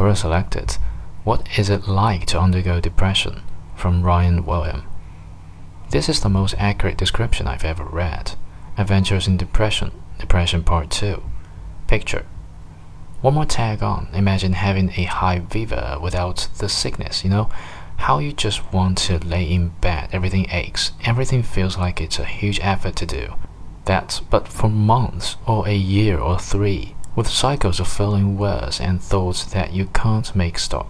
Quora selected What is it like to undergo depression? from Ryan William. This is the most accurate description I've ever read. Adventures in Depression, Depression Part 2. Picture. One more tag on. Imagine having a high fever without the sickness, you know? How you just want to lay in bed, everything aches, everything feels like it's a huge effort to do. That, but for months, or a year or three, with cycles of feeling worse and thoughts that you can't make stop.